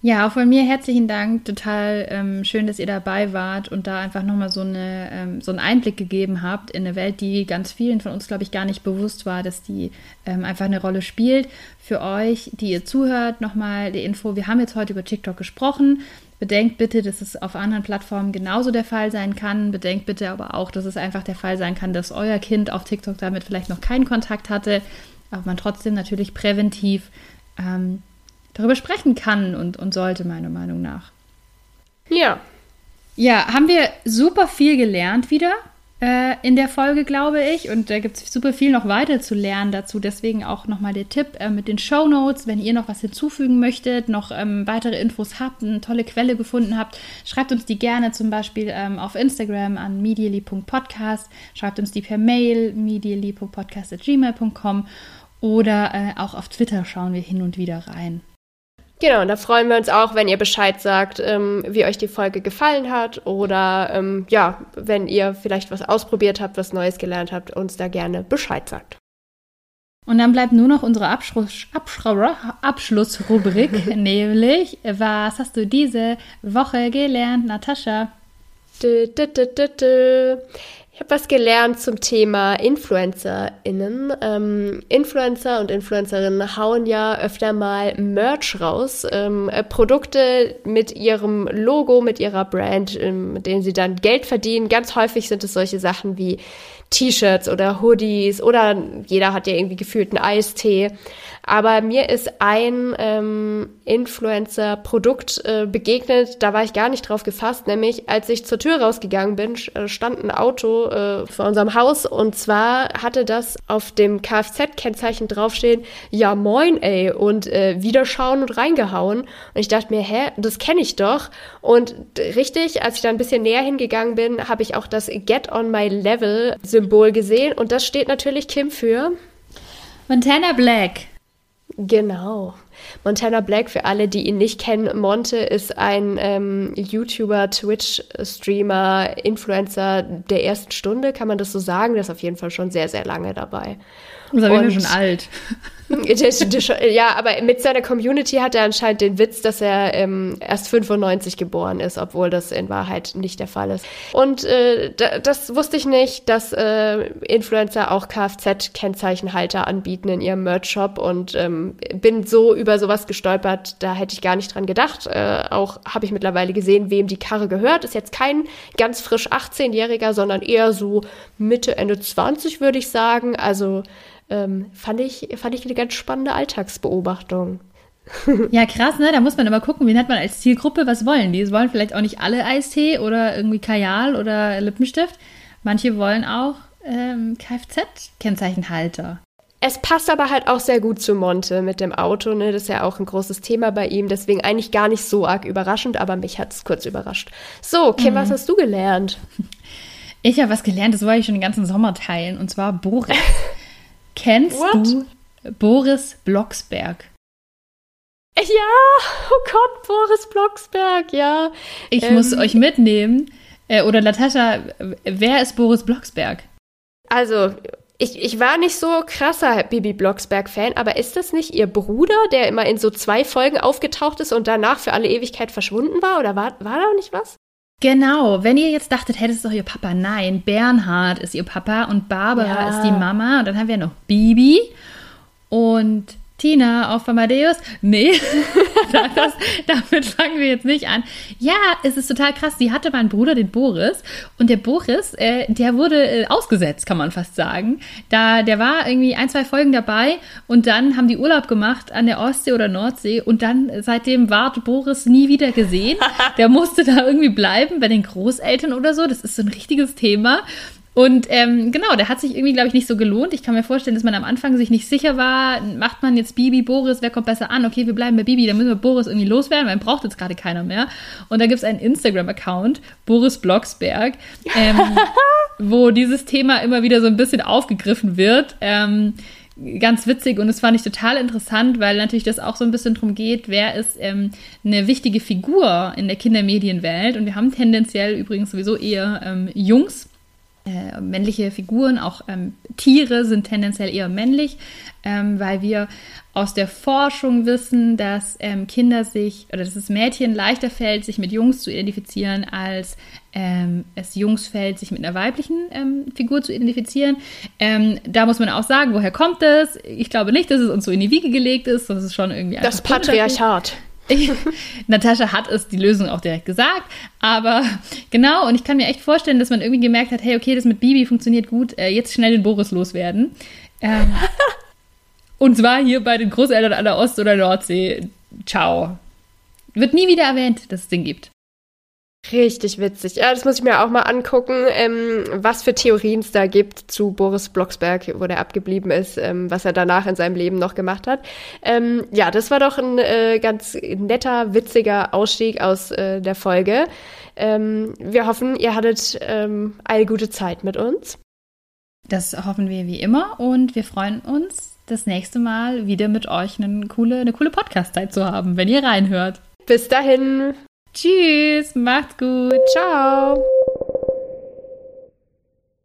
Ja, auch von mir herzlichen Dank. Total ähm, schön, dass ihr dabei wart und da einfach nochmal so, eine, ähm, so einen Einblick gegeben habt in eine Welt, die ganz vielen von uns, glaube ich, gar nicht bewusst war, dass die ähm, einfach eine Rolle spielt. Für euch, die ihr zuhört, nochmal die Info. Wir haben jetzt heute über TikTok gesprochen. Bedenkt bitte, dass es auf anderen Plattformen genauso der Fall sein kann. Bedenkt bitte aber auch, dass es einfach der Fall sein kann, dass euer Kind auf TikTok damit vielleicht noch keinen Kontakt hatte, aber man trotzdem natürlich präventiv ähm, darüber sprechen kann und, und sollte, meiner Meinung nach. Ja. Ja, haben wir super viel gelernt wieder äh, in der Folge, glaube ich. Und da gibt es super viel noch weiter zu lernen dazu. Deswegen auch nochmal der Tipp äh, mit den Show Notes. Wenn ihr noch was hinzufügen möchtet, noch ähm, weitere Infos habt, eine tolle Quelle gefunden habt, schreibt uns die gerne zum Beispiel ähm, auf Instagram an medially.podcast. Schreibt uns die per Mail medially.podcast.gmail.com oder äh, auch auf Twitter schauen wir hin und wieder rein. Genau, und da freuen wir uns auch, wenn ihr Bescheid sagt, ähm, wie euch die Folge gefallen hat oder ähm, ja, wenn ihr vielleicht was ausprobiert habt, was Neues gelernt habt, uns da gerne Bescheid sagt. Und dann bleibt nur noch unsere Abschluss, Abschlussrubrik, nämlich, was hast du diese Woche gelernt, Natascha? Dö, dö, dö, ich habe was gelernt zum Thema InfluencerInnen. Ähm, Influencer und Influencerinnen hauen ja öfter mal Merch raus. Ähm, äh, Produkte mit ihrem Logo, mit ihrer Brand, ähm, mit denen sie dann Geld verdienen. Ganz häufig sind es solche Sachen wie T-Shirts oder Hoodies oder jeder hat ja irgendwie gefühlt einen Eistee. Aber mir ist ein ähm, Influencer-Produkt äh, begegnet, da war ich gar nicht drauf gefasst, nämlich als ich zur Tür rausgegangen bin, äh, stand ein Auto äh, vor unserem Haus und zwar hatte das auf dem Kfz-Kennzeichen draufstehen, ja moin ey und äh, wiederschauen und reingehauen. Und ich dachte mir, hä, das kenne ich doch. Und richtig, als ich da ein bisschen näher hingegangen bin, habe ich auch das Get on my Level Symbol gesehen und das steht natürlich Kim für Montana Black. Genau. Montana Black, für alle, die ihn nicht kennen, Monte ist ein ähm, YouTuber, Twitch-Streamer, Influencer der ersten Stunde, kann man das so sagen? Der ist auf jeden Fall schon sehr, sehr lange dabei. Das ist aber schon alt. ja, aber mit seiner Community hat er anscheinend den Witz, dass er ähm, erst 95 geboren ist, obwohl das in Wahrheit nicht der Fall ist. Und äh, das wusste ich nicht, dass äh, Influencer auch Kfz-Kennzeichenhalter anbieten in ihrem Merch-Shop und ähm, bin so über sowas gestolpert, da hätte ich gar nicht dran gedacht. Äh, auch habe ich mittlerweile gesehen, wem die Karre gehört. Ist jetzt kein ganz frisch 18-Jähriger, sondern eher so Mitte, Ende 20, würde ich sagen. Also ähm, fand, ich, fand ich eine ganz spannende Alltagsbeobachtung. ja, krass, ne? Da muss man immer gucken, wen hat man als Zielgruppe, was wollen die? Es wollen vielleicht auch nicht alle Eistee oder irgendwie Kajal oder Lippenstift. Manche wollen auch ähm, Kfz-Kennzeichenhalter. Es passt aber halt auch sehr gut zu Monte mit dem Auto, ne? Das ist ja auch ein großes Thema bei ihm, deswegen eigentlich gar nicht so arg überraschend, aber mich hat es kurz überrascht. So, Kim, mhm. was hast du gelernt? Ich habe was gelernt, das wollte ich schon den ganzen Sommer teilen, und zwar Boris. Kennst What? du Boris Blocksberg. Ja, oh Gott, Boris Blocksberg, ja. Ich ähm, muss euch mitnehmen. Äh, oder Natascha, wer ist Boris Blocksberg? Also, ich, ich war nicht so krasser Bibi Blocksberg-Fan, aber ist das nicht ihr Bruder, der immer in so zwei Folgen aufgetaucht ist und danach für alle Ewigkeit verschwunden war? Oder war, war da nicht was? Genau, wenn ihr jetzt dachtet, hätte es doch ihr Papa, nein, Bernhard ist ihr Papa und Barbara ja. ist die Mama. Und dann haben wir noch Bibi. Und Tina auf Amadeus? Nee, das, damit fangen wir jetzt nicht an. Ja, es ist total krass. Sie hatte mal einen Bruder, den Boris. Und der Boris, äh, der wurde äh, ausgesetzt, kann man fast sagen. Da, der war irgendwie ein, zwei Folgen dabei und dann haben die Urlaub gemacht an der Ostsee oder Nordsee und dann seitdem war Boris nie wieder gesehen. Der musste da irgendwie bleiben bei den Großeltern oder so. Das ist so ein richtiges Thema. Und ähm, genau, der hat sich irgendwie, glaube ich, nicht so gelohnt. Ich kann mir vorstellen, dass man am Anfang sich nicht sicher war, macht man jetzt Bibi, Boris, wer kommt besser an? Okay, wir bleiben bei Bibi, dann müssen wir Boris irgendwie loswerden, weil man braucht jetzt gerade keiner mehr. Und da gibt es einen Instagram-Account, Boris Blocksberg, ähm, wo dieses Thema immer wieder so ein bisschen aufgegriffen wird. Ähm, ganz witzig und es fand ich total interessant, weil natürlich das auch so ein bisschen darum geht, wer ist ähm, eine wichtige Figur in der Kindermedienwelt. Und wir haben tendenziell übrigens sowieso eher ähm, Jungs äh, männliche Figuren, auch ähm, Tiere sind tendenziell eher männlich, ähm, weil wir aus der Forschung wissen, dass ähm, Kinder sich oder dass es Mädchen leichter fällt, sich mit Jungs zu identifizieren, als ähm, es Jungs fällt, sich mit einer weiblichen ähm, Figur zu identifizieren. Ähm, da muss man auch sagen, woher kommt das? Ich glaube nicht, dass es uns so in die Wiege gelegt ist. Das ist schon irgendwie das Patriarchat. Natascha hat es die Lösung auch direkt gesagt, aber genau, und ich kann mir echt vorstellen, dass man irgendwie gemerkt hat, hey, okay, das mit Bibi funktioniert gut, äh, jetzt schnell den Boris loswerden. Ähm, und zwar hier bei den Großeltern an der Ost- oder Nordsee. Ciao. Wird nie wieder erwähnt, dass es den gibt. Richtig witzig. Ja, das muss ich mir auch mal angucken, ähm, was für Theorien es da gibt zu Boris Blocksberg, wo der abgeblieben ist, ähm, was er danach in seinem Leben noch gemacht hat. Ähm, ja, das war doch ein äh, ganz netter, witziger Ausstieg aus äh, der Folge. Ähm, wir hoffen, ihr hattet ähm, eine gute Zeit mit uns. Das hoffen wir wie immer und wir freuen uns, das nächste Mal wieder mit euch eine coole, eine coole Podcast-Zeit zu haben, wenn ihr reinhört. Bis dahin. Tschüss, macht's gut. Ciao.